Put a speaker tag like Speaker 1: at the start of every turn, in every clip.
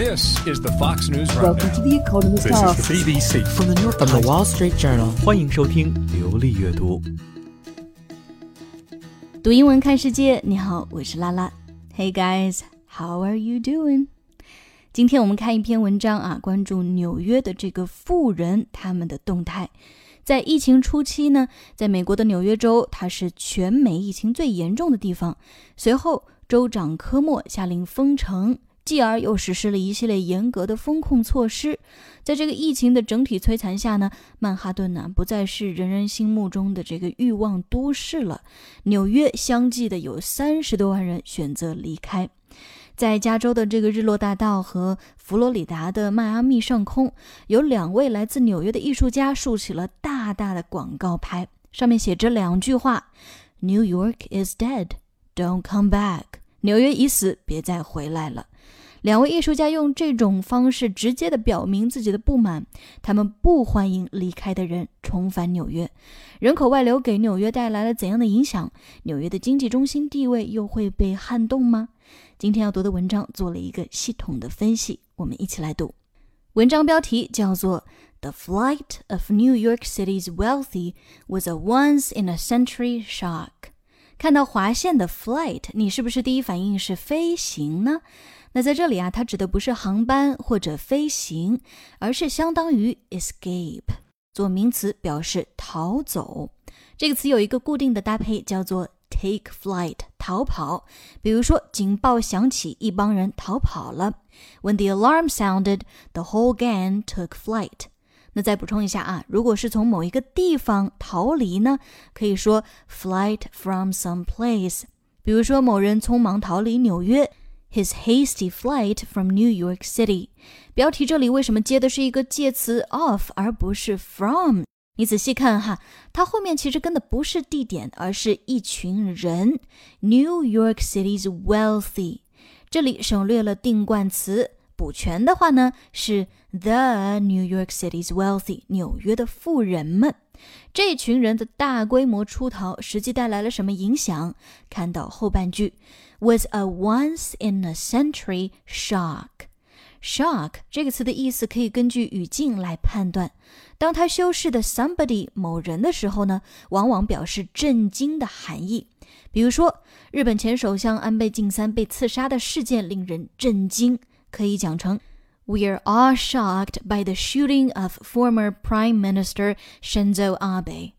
Speaker 1: This is the Fox News
Speaker 2: Welcome to the Economist
Speaker 3: This
Speaker 2: Ask.
Speaker 3: is the BBC.
Speaker 4: From the New York
Speaker 5: From the. Wall Street Journal.
Speaker 4: 欢迎收听流利阅读。
Speaker 6: 读英文看世界，你好，我是拉拉。Hey guys, how are you doing？今天我们看一篇文章啊，关注纽约的这个富人他们的动态。在疫情初期呢，在美国的纽约州，它是全美疫情最严重的地方。随后，州长科莫下令封城，继而又实施了一系列严格的风控措施。在这个疫情的整体摧残下呢，曼哈顿呢、不再是人人心目中的这个欲望都市了。纽约相继的有三十多万人选择离开。在加州的这个日落大道和佛罗里达的迈阿密上空，有两位来自纽约的艺术家竖起了大大的广告牌，上面写着两句话：“New York is dead, don't come back。”纽约已死，别再回来了。两位艺术家用这种方式直接的表明自己的不满，他们不欢迎离开的人重返纽约。人口外流给纽约带来了怎样的影响？纽约的经济中心地位又会被撼动吗？今天要读的文章做了一个系统的分析，我们一起来读。文章标题叫做《The Flight of New York City's Wealthy Was a Once-in-a-Century Shock》。看到划线的 flight，你是不是第一反应是飞行呢？那在这里啊，它指的不是航班或者飞行，而是相当于 escape 做名词表示逃走。这个词有一个固定的搭配，叫做 take flight 逃跑。比如说，警报响起，一帮人逃跑了。When the alarm sounded, the whole gang took flight. 那再补充一下啊，如果是从某一个地方逃离呢，可以说 flight from some place。比如说，某人匆忙逃离纽约，his hasty flight from New York City。标题这里为什么接的是一个介词 of 而不是 from？你仔细看哈，它后面其实跟的不是地点，而是一群人。New York City's wealthy，这里省略了定冠词。补全的话呢，是 the New York City's wealthy，纽约的富人们。这群人的大规模出逃，实际带来了什么影响？看到后半句 ，was a once in a century shock。shock 这个词的意思可以根据语境来判断。当它修饰的 somebody 某人的时候呢，往往表示震惊的含义。比如说，日本前首相安倍晋三被刺杀的事件令人震惊，可以讲成 We are all shocked by the shooting of former Prime Minister Shinzo Abe。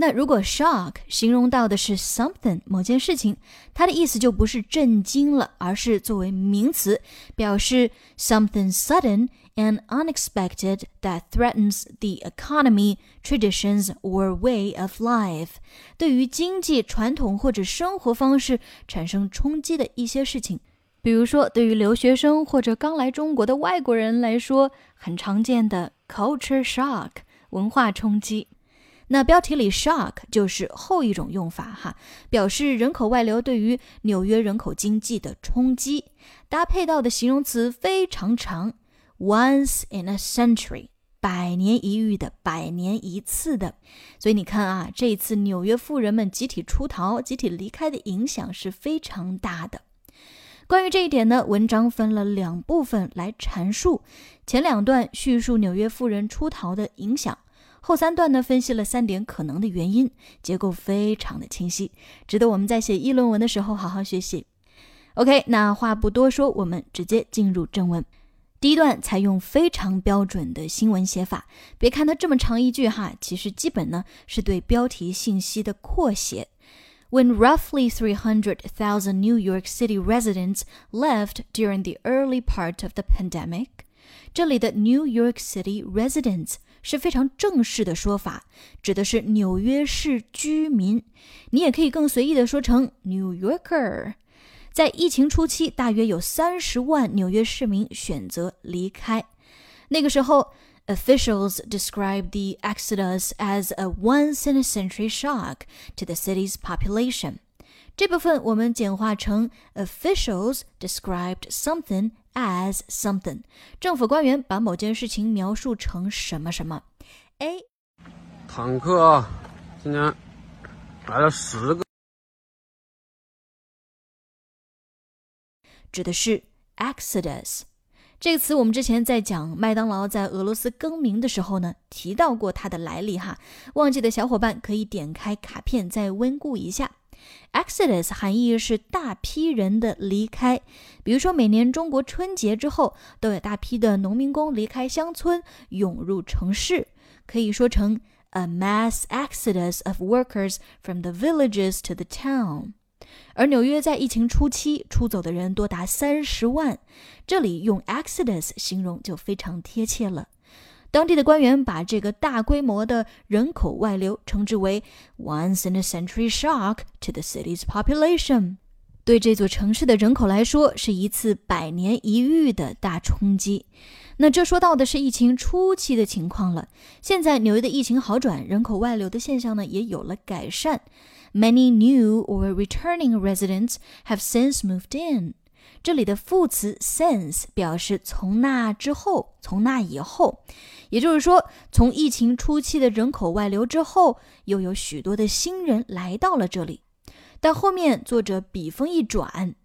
Speaker 6: 那如果 shock 形容到的是 something 某件事情，它的意思就不是震惊了，而是作为名词，表示 something sudden and unexpected that threatens the economy, traditions or way of life。对于经济传统或者生活方式产生冲击的一些事情。比如说，对于留学生或者刚来中国的外国人来说，很常见的 culture shock 文化冲击。那标题里 shock 就是后一种用法哈，表示人口外流对于纽约人口经济的冲击。搭配到的形容词非常长，once in a century，百年一遇的，百年一次的。所以你看啊，这一次纽约富人们集体出逃、集体离开的影响是非常大的。关于这一点呢，文章分了两部分来阐述。前两段叙述纽约富人出逃的影响，后三段呢分析了三点可能的原因，结构非常的清晰，值得我们在写议论文的时候好好学习。OK，那话不多说，我们直接进入正文。第一段采用非常标准的新闻写法，别看它这么长一句哈，其实基本呢是对标题信息的扩写。when roughly 300,000 New York City residents left during the early part of the pandemic. 这里的 New York City residents 是非常正式的说法，指的是纽约市居民。你也可以更随意的说成 New Yorker。在疫情初期，大约有三十万纽约市民选择离开。那个时候，Officials describe the exodus as a once-in-a-century shock to the city's population. 这部分我们简化成 Officials described something as something. 政府官员把某件事情描述成什么什么。A
Speaker 7: 坦克啊，今天来了十个。
Speaker 6: 指的是 exodus。这个词我们之前在讲麦当劳在俄罗斯更名的时候呢，提到过它的来历哈。忘记的小伙伴可以点开卡片再温故一下。Exodus 含义是大批人的离开，比如说每年中国春节之后，都有大批的农民工离开乡村涌入城市，可以说成 a mass exodus of workers from the villages to the town。而纽约在疫情初期出走的人多达三十万，这里用 exodus 形容就非常贴切了。当地的官员把这个大规模的人口外流称之为 “once in a century shock to the city's population”，对这座城市的人口来说是一次百年一遇的大冲击。那这说到的是疫情初期的情况了，现在纽约的疫情好转，人口外流的现象呢也有了改善。Many new or returning residents have since moved in。这里的副词 since 表示从那之后，从那以后，也就是说，从疫情初期的人口外流之后，又有许多的新人来到了这里。但后面作者笔锋一转，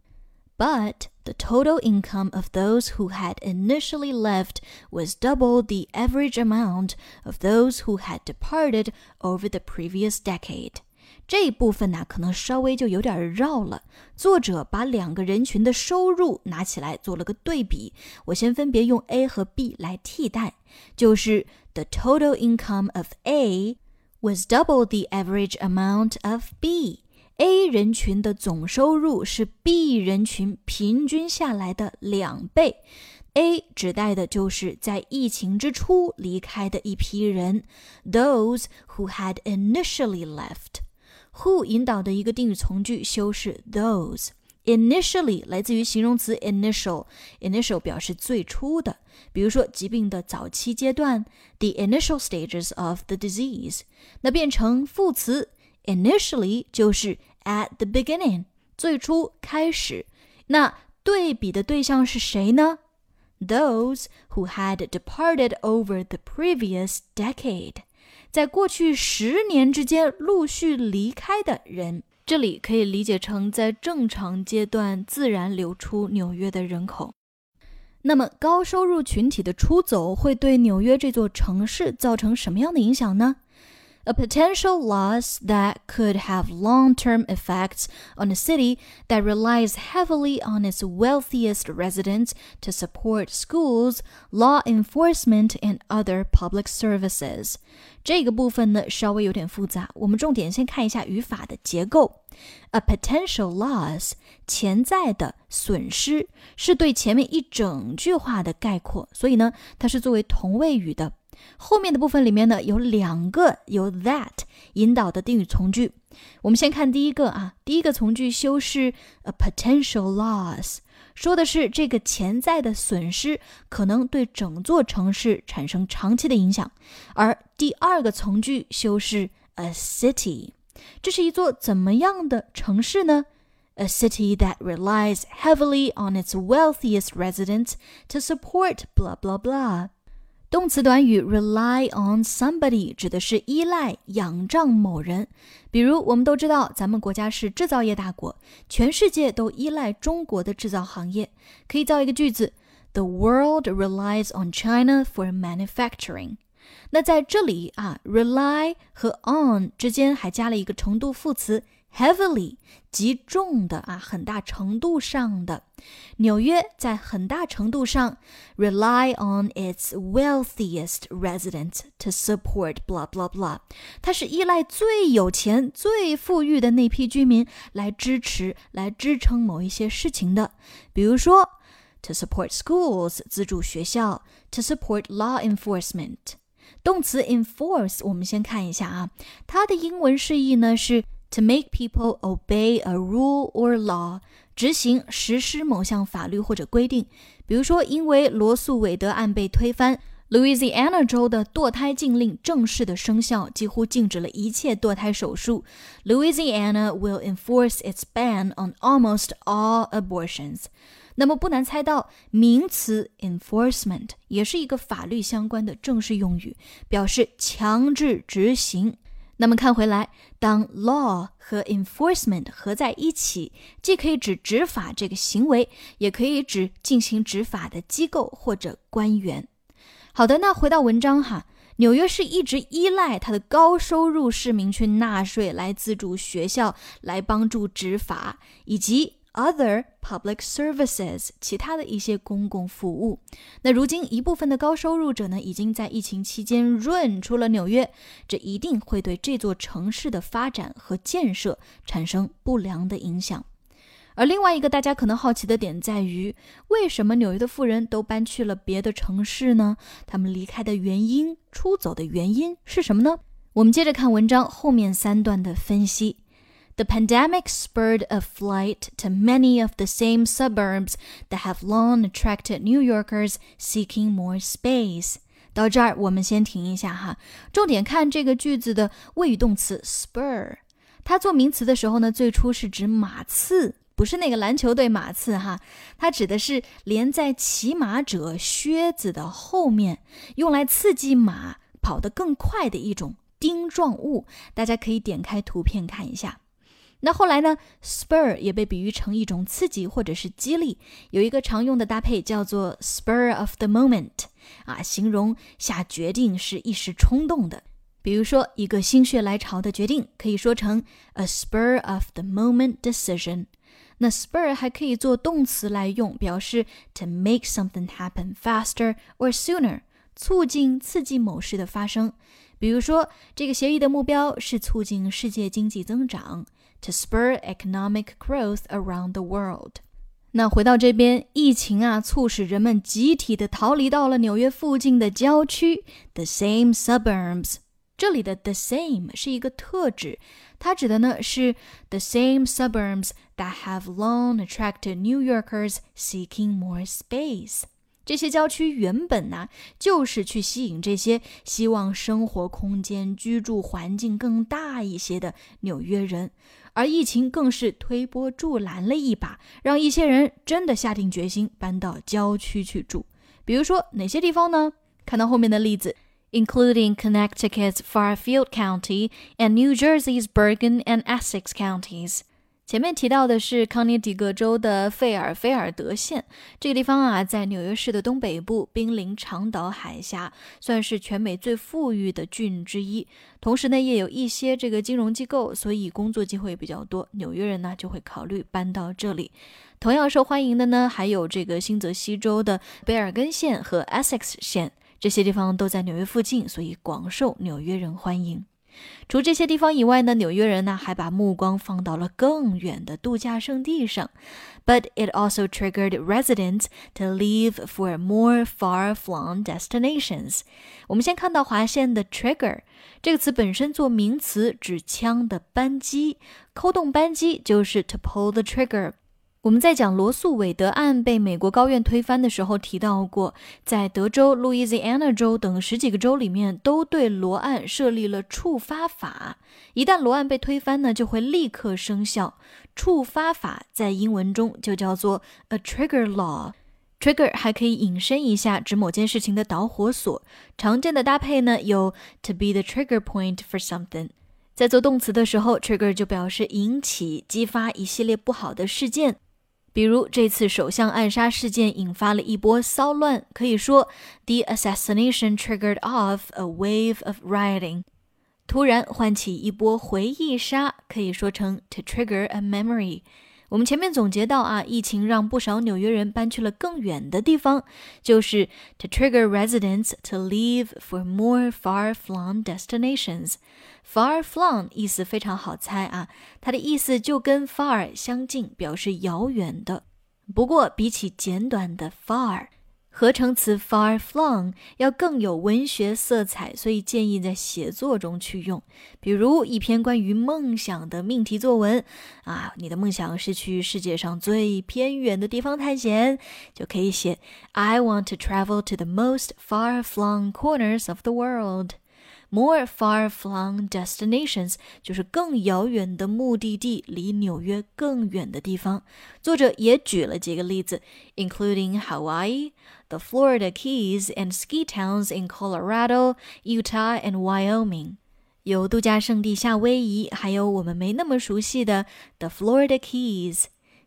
Speaker 6: But the total income of those who had initially left was double the average amount of those who had departed over the previous decade. 这一部分呢，可能稍微就有点绕了。作者把两个人群的收入拿起来做了个对比，我先分别用 A 和 B 来替代，就是 The total income of A was double the average amount of B。A 人群的总收入是 B 人群平均下来的两倍。A 指代的就是在疫情之初离开的一批人，those who had initially left。who 引导的一个定语从句修饰 those。Initially 来自于形容词 initial，initial 表示最初的，比如说疾病的早期阶段，the initial stages of the disease。那变成副词 initially 就是 at the beginning，最初开始。那对比的对象是谁呢？Those who had departed over the previous decade。 在过去十年之间陆续离开的人，这里可以理解成在正常阶段自然流出纽约的人口。那么，高收入群体的出走会对纽约这座城市造成什么样的影响呢 ？a potential loss that could have long term effects on a city that relies heavily on its wealthiest residents to support schools, law enforcement, and other public services. 这个部分呢稍微有点复杂，我们重点先看一下语法的结构。A potential loss，潜在的损失，是对前面一整句话的概括，所以呢，它是作为同位语的。 后面的部分里面呢，有两个由 that 引导的定语从句。我们先看第一个啊，第一个从句修饰 a potential loss，说的是这个潜在的损失可能对整座城市产生长期的影响。而第二个从句修饰 a city，这是一座怎么样的城市呢？A city that relies heavily on its wealthiest residents to support blah blah blah。动词短语 rely on somebody 指的是依赖、仰仗某人。比如，我们都知道咱们国家是制造业大国，全世界都依赖中国的制造行业。可以造一个句子：The world relies on China for manufacturing。那在这里啊，rely 和 on 之间还加了一个程度副词。Heavily 极重的啊，很大程度上的。纽约在很大程度上 rely on its wealthiest residents to support blah blah blah，它是依赖最有钱、最富裕的那批居民来支持、来支撑某一些事情的。比如说，to support schools 资助学校，to support law enforcement。动词 enforce 我们先看一下啊，它的英文释义呢是。To make people obey a rule or law，执行实施某项法律或者规定。比如说，因为罗素韦德案被推翻，Louisiana 州的堕胎禁令正式的生效，几乎禁止了一切堕胎手术。Louisiana will enforce its ban on almost all abortions。那么不难猜到，名词 enforcement 也是一个法律相关的正式用语，表示强制执行。 那么看回来，当 law 和 enforcement 合在一起，既可以指执法这个行为，也可以指进行执法的机构或者官员。好的，那回到文章哈，纽约市一直依赖它的高收入市民去纳税，来资助学校，来帮助执法，以及。Other public services，其他的一些公共服务。那如今一部分的高收入者呢，已经在疫情期间润出了纽约，这一定会对这座城市的发展和建设产生不良的影响。而另外一个大家可能好奇的点在于，为什么纽约的富人都搬去了别的城市呢？他们离开的原因、出走的原因是什么呢？我们接着看文章后面三段的分析。The pandemic spurred a flight to many of the same suburbs that have long attracted New Yorkers seeking more space. 到这儿，我们先停一下哈，重点看这个句子的谓语动词 spur。它做名词的时候呢，最初是指马刺，不是那个篮球队马刺哈，它指的是连在骑马者靴子的后面，用来刺激马跑得更快的一种钉状物。大家可以点开图片看一下。那后来呢？spur 也被比喻成一种刺激或者是激励，有一个常用的搭配叫做 spur of the moment，啊，形容下决定是一时冲动的。比如说，一个心血来潮的决定可以说成 a spur of the moment decision。那 spur 还可以做动词来用，表示 to make something happen faster or sooner，促进、刺激某事的发生。比如说，这个协议的目标是促进世界经济增长。To spur economic growth around the world。那回到这边，疫情啊，促使人们集体的逃离到了纽约附近的郊区，the same suburbs。这里的 the same 是一个特指，它指的呢是 the same suburbs that have long attracted New Yorkers seeking more space。这些郊区原本呢，就是去吸引这些希望生活空间、居住环境更大一些的纽约人。而疫情更是推波助澜了一把，让一些人真的下定决心搬到郊区去住。比如说哪些地方呢？看到后面的例子，including Connecticut's Fairfield County and New Jersey's Bergen and Essex counties。前面提到的是康涅狄格州的费尔菲尔德县，这个地方啊，在纽约市的东北部，濒临长岛海峡，算是全美最富裕的郡之一。同时呢，也有一些这个金融机构，所以工作机会比较多。纽约人呢，就会考虑搬到这里。同样受欢迎的呢，还有这个新泽西州的贝尔根县和 Essex 县，这些地方都在纽约附近，所以广受纽约人欢迎。除这些地方以外呢，纽约人呢还把目光放到了更远的度假胜地上。But it also triggered residents to leave for more far-flung destinations。我们先看到划线的 trigger 这个词本身做名词指枪的扳机，扣动扳机就是 to pull the trigger。我们在讲罗素韦德案被美国高院推翻的时候提到过，在德州、路易斯安那州等十几个州里面都对罗案设立了触发法。一旦罗案被推翻呢，就会立刻生效。触发法在英文中就叫做 a trigger law。trigger 还可以引申一下，指某件事情的导火索。常见的搭配呢有 to be the trigger point for something。在做动词的时候，trigger 就表示引起、激发一系列不好的事件。比如这次首相暗杀事件引发了一波骚乱，可以说 the assassination triggered off a wave of rioting，突然唤起一波回忆杀，可以说成 to trigger a memory。我们前面总结到啊，疫情让不少纽约人搬去了更远的地方，就是 to trigger residents to leave for more far-flung destinations。far-flung 意思非常好猜啊，它的意思就跟 far 相近，表示遥远的。不过比起简短的 far。合成词 far flung 要更有文学色彩，所以建议在写作中去用。比如一篇关于梦想的命题作文啊，你的梦想是去世界上最偏远的地方探险，就可以写 I want to travel to the most far flung corners of the world。More far-flung destinations 就是更遥远的目的地，离纽约更远的地方。作者也举了几个例子，including Hawaii, the Florida Keys, and ski towns in Colorado, Utah, and Wyoming。 有度假胜地夏威夷，还有我们没那么熟悉的 The Florida Keys。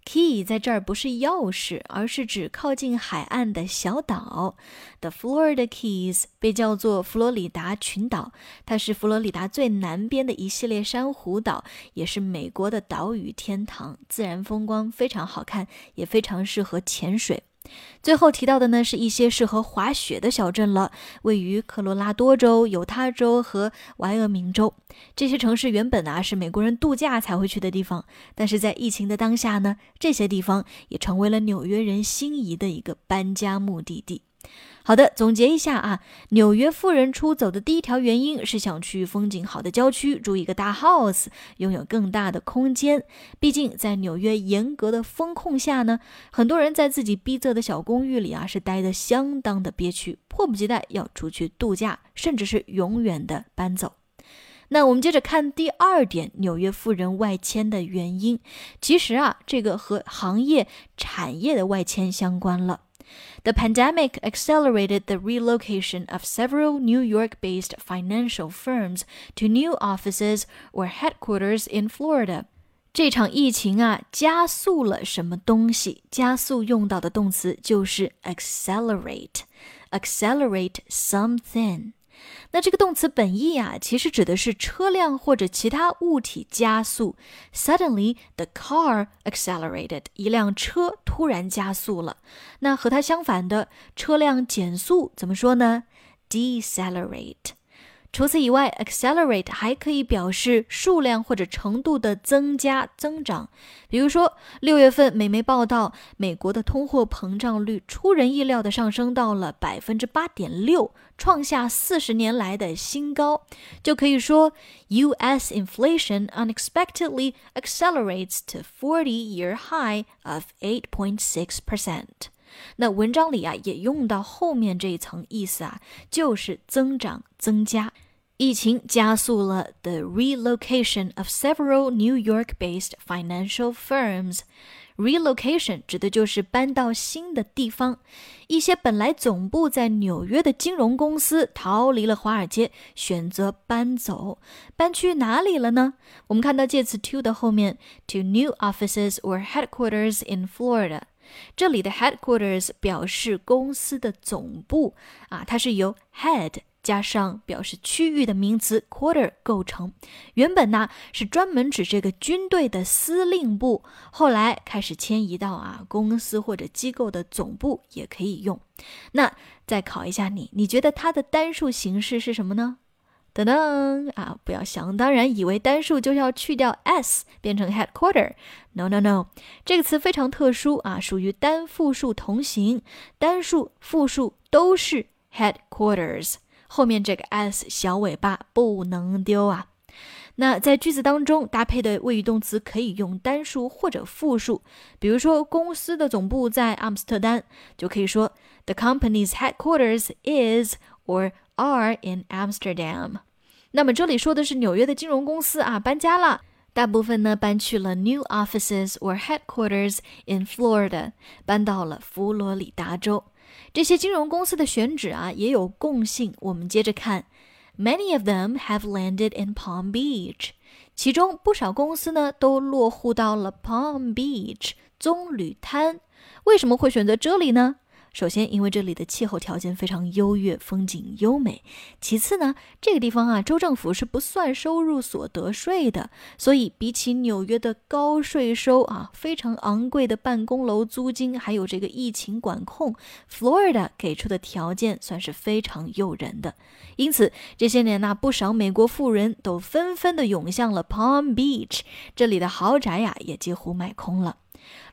Speaker 6: Key 在这儿不是钥匙，而是指靠近海岸的小岛。The Florida Keys 被叫做佛罗里达群岛，它是佛罗里达最南边的一系列珊瑚岛，也是美国的岛屿天堂，自然风光非常好看，也非常适合潜水。最后提到的呢，是一些适合滑雪的小镇了，位于科罗拉多州、犹他州和怀俄明州。这些城市原本啊是美国人度假才会去的地方，但是在疫情的当下呢，这些地方也成为了纽约人心仪的一个搬家目的地。好的，总结一下啊，纽约富人出走的第一条原因是想去风景好的郊区住一个大 house，拥有更大的空间。毕竟在纽约严格的风控下呢，很多人在自己逼仄的小公寓里啊是待得相当的憋屈，迫不及待要出去度假，甚至是永远的搬走。那我们接着看第二点，纽约富人外迁的原因，其实啊，这个和行业产业的外迁相关了。The pandemic accelerated the relocation of several New York based financial firms to new offices or headquarters in Florida. 这场疫情啊，加速了什么东西？加速用到的动词就是 accelerate。accelerate something。 那这个动词本意啊，其实指的是车辆或者其他物体加速。Suddenly, the car accelerated. 一辆车突然加速了。那和它相反的，车辆减速怎么说呢？Decelerate. 除此以外，accelerate 还可以表示数量或者程度的增加、增长。比如说，六月份美媒报道，美国的通货膨胀率出人意料的上升到了百分之八点六，创下四十年来的新高，就可以说，U.S. inflation unexpectedly accelerates to forty-year high of eight point six percent。那文章里啊，也用到后面这一层意思啊，就是增长、增加。疫情加速了 the relocation of several New York-based financial firms。 Relocation 指的就是搬到新的地方。一些本来总部在纽约的金融公司逃离了华尔街，选择搬走。搬去哪里了呢？我们看到介词 to 的后面，to new offices or headquarters in Florida。这里的 headquarters 表示公司的总部啊，它是由 head。加上表示区域的名词 quarter 构成，原本呢是专门指这个军队的司令部，后来开始迁移到啊公司或者机构的总部也可以用。那再考一下你，你觉得它的单数形式是什么呢？噔噔啊，不要想当然以为单数就要去掉 s 变成 headquarter。No no no，这个词非常特殊啊，属于单复数同形，单数复数都是 headquarters。后面这个 s 小尾巴不能丢啊。那在句子当中搭配的谓语动词可以用单数或者复数。比如说，公司的总部在阿姆斯特丹，就可以说 The company's headquarters is or are in Amsterdam。那么这里说的是纽约的金融公司啊，搬家了，大部分呢搬去了 new offices or headquarters in Florida，搬到了佛罗里达州。这些金融公司的选址啊也有共性。我们接着看，Many of them have landed in Palm Beach。其中不少公司呢都落户到了 Palm Beach 棕榈滩。为什么会选择这里呢？首先，因为这里的气候条件非常优越，风景优美。其次呢，这个地方啊，州政府是不算收入所得税的，所以比起纽约的高税收啊，非常昂贵的办公楼租金，还有这个疫情管控，Florida 给出的条件算是非常诱人的。因此，这些年呢，不少美国富人都纷纷的涌向了 Palm Beach，这里的豪宅呀，也几乎卖空了。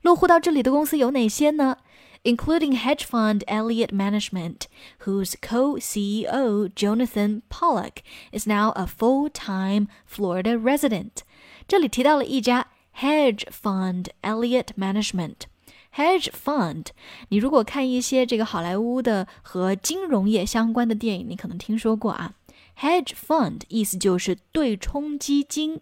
Speaker 6: 落户到这里的公司有哪些呢 ？including hedge fund Elliott Management, whose co CEO Jonathan Pollock is now a full time Florida resident. 这里提到了一家 hedge fund Elliott Management。Hedge fund，你如果看一些这个好莱坞的和金融业相关的电影，你可能听说过啊。Hedge fund 意思就是对冲基金。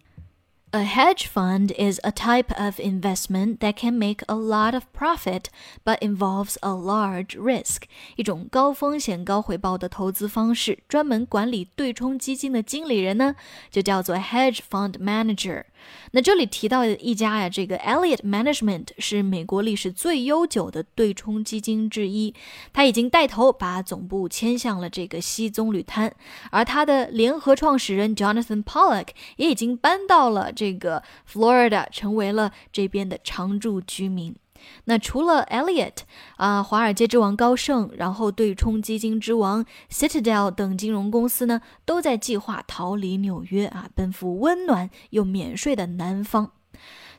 Speaker 6: A hedge fund is a type of investment that can make a lot of profit but involves a large risk. 一种高风险高回报的投资方式，专门管理对冲基金的经理人呢，就叫做 hedge fund manager。 那这里提到的一家呀，这个 Elliott Management 是美国历史最悠久的对冲基金之一，他已经带头把总部迁向了这个西棕榈滩，而他的联合创始人 Jonathan Pollock 也已经搬到了这个 Florida，成为了这边的常住居民。那除了 Elliot 啊，华尔街之王高盛，然后对冲基金之王 Citadel 等金融公司呢，都在计划逃离纽约啊，奔赴温暖又免税的南方。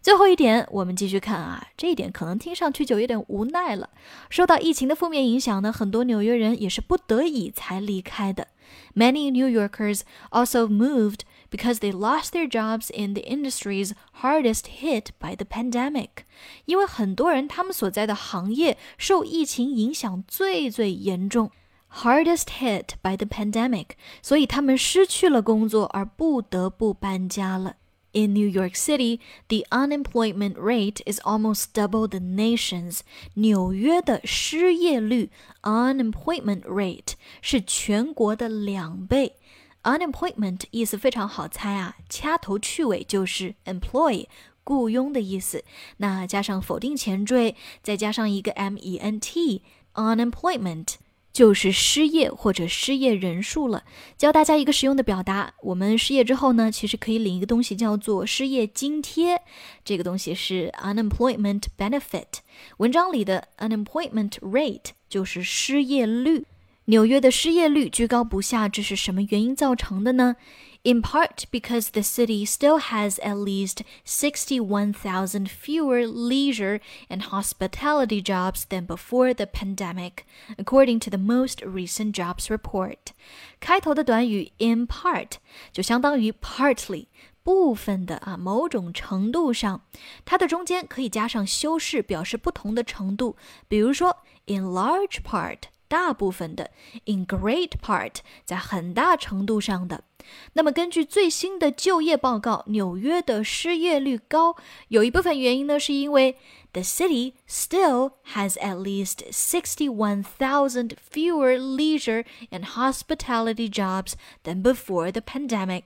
Speaker 6: 最后一点，我们继续看啊，这一点可能听上去就有点无奈了。受到疫情的负面影响呢，很多纽约人也是不得已才离开的。Many New Yorkers also moved. because they lost their jobs in the industries hardest hit by the pandemic。因为很多人他们所在的行业受疫情影响最最严重。Hardest hit by the pandemic，所以他们失去了工作而不得不搬家了。In New York City, the unemployment rate is almost double the nation's. 纽约的失业率 （unemployment rate） 是全国的两倍。 Unemployment 意思非常好猜啊，掐头去尾就是 employ 雇佣的意思。那加上否定前缀，再加上一个 ment，unemployment 就是失业或者失业人数了。教大家一个实用的表达：我们失业之后呢，其实可以领一个东西叫做失业津贴，这个东西是 unemployment benefit。文章里的 unemployment rate 就是失业率。纽约的失业率居高不下，这是什么原因造成的呢？In part because the city still has at least 61,000 fewer leisure and hospitality jobs than before the pandemic, according to the most recent jobs report. 开头的短语 in part 就相当于 partly 部分的啊，某种程度上，它的中间可以加上修饰，表示不同的程度。比如说 in large part。 大部分的，in great part，在很大程度上的。那么根据最新的就业报告，纽约的失业率高，有一部分原因呢，是因为 the city still has at least sixty-one thousand fewer leisure and hospitality jobs than before the pandemic。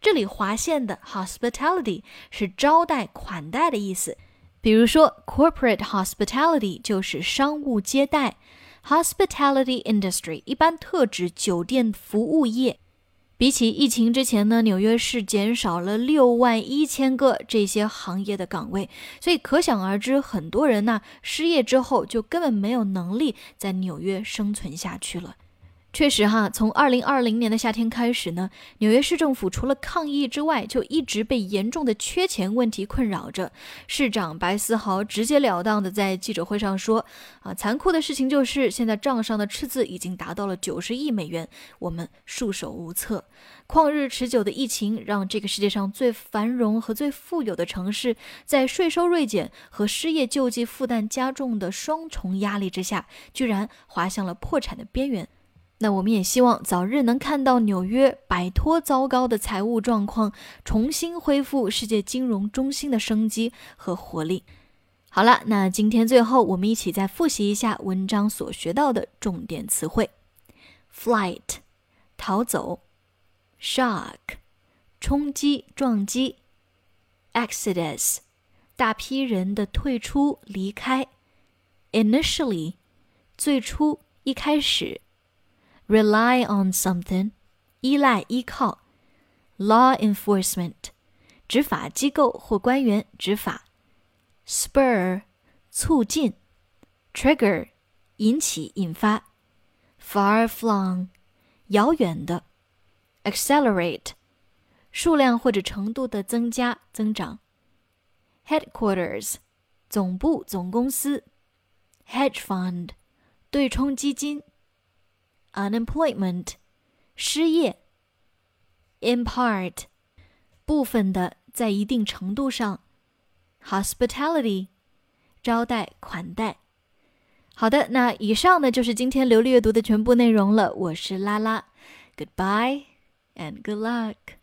Speaker 6: 这里划线的 hospitality 是招待、款待的意思，比如说 corporate hospitality 就是商务接待。 Hospitality industry 一般特指酒店服务业。比起疫情之前呢，纽约市减少了六万一千个这些行业的岗位，所以可想而知，很多人呢失业之后就根本没有能力在纽约生存下去了。确实哈，从二零二零年的夏天开始呢，纽约市政府除了抗议之外，就一直被严重的缺钱问题困扰着。市长白思豪直截了当的在记者会上说：“啊，残酷的事情就是，现在账上的赤字已经达到了九十亿美元，我们束手无策。旷日持久的疫情让这个世界上最繁荣和最富有的城市，在税收锐减和失业救济负担加重的双重压力之下，居然滑向了破产的边缘。”那我们也希望早日能看到纽约摆脱糟糕的财务状况，重新恢复世界金融中心的生机和活力。好了，那今天最后我们一起再复习一下文章所学到的重点词汇：flight，逃走；shock，冲击、撞击；exodus，大批人的退出、离开；initially，最初、一开始。rely on something，依赖依靠；law enforcement，执法机构或官员执法；spur，促进；trigger，引起引发；far flung，遥远的；accelerate，数量或者程度的增加增长；headquarters，总部总公司；hedge fund，对冲基金。 unemployment，失业；in part，部分的，在一定程度上；hospitality，招待款待。好的，那以上呢就是今天流利阅读的全部内容了。我是拉拉，Goodbye and good luck。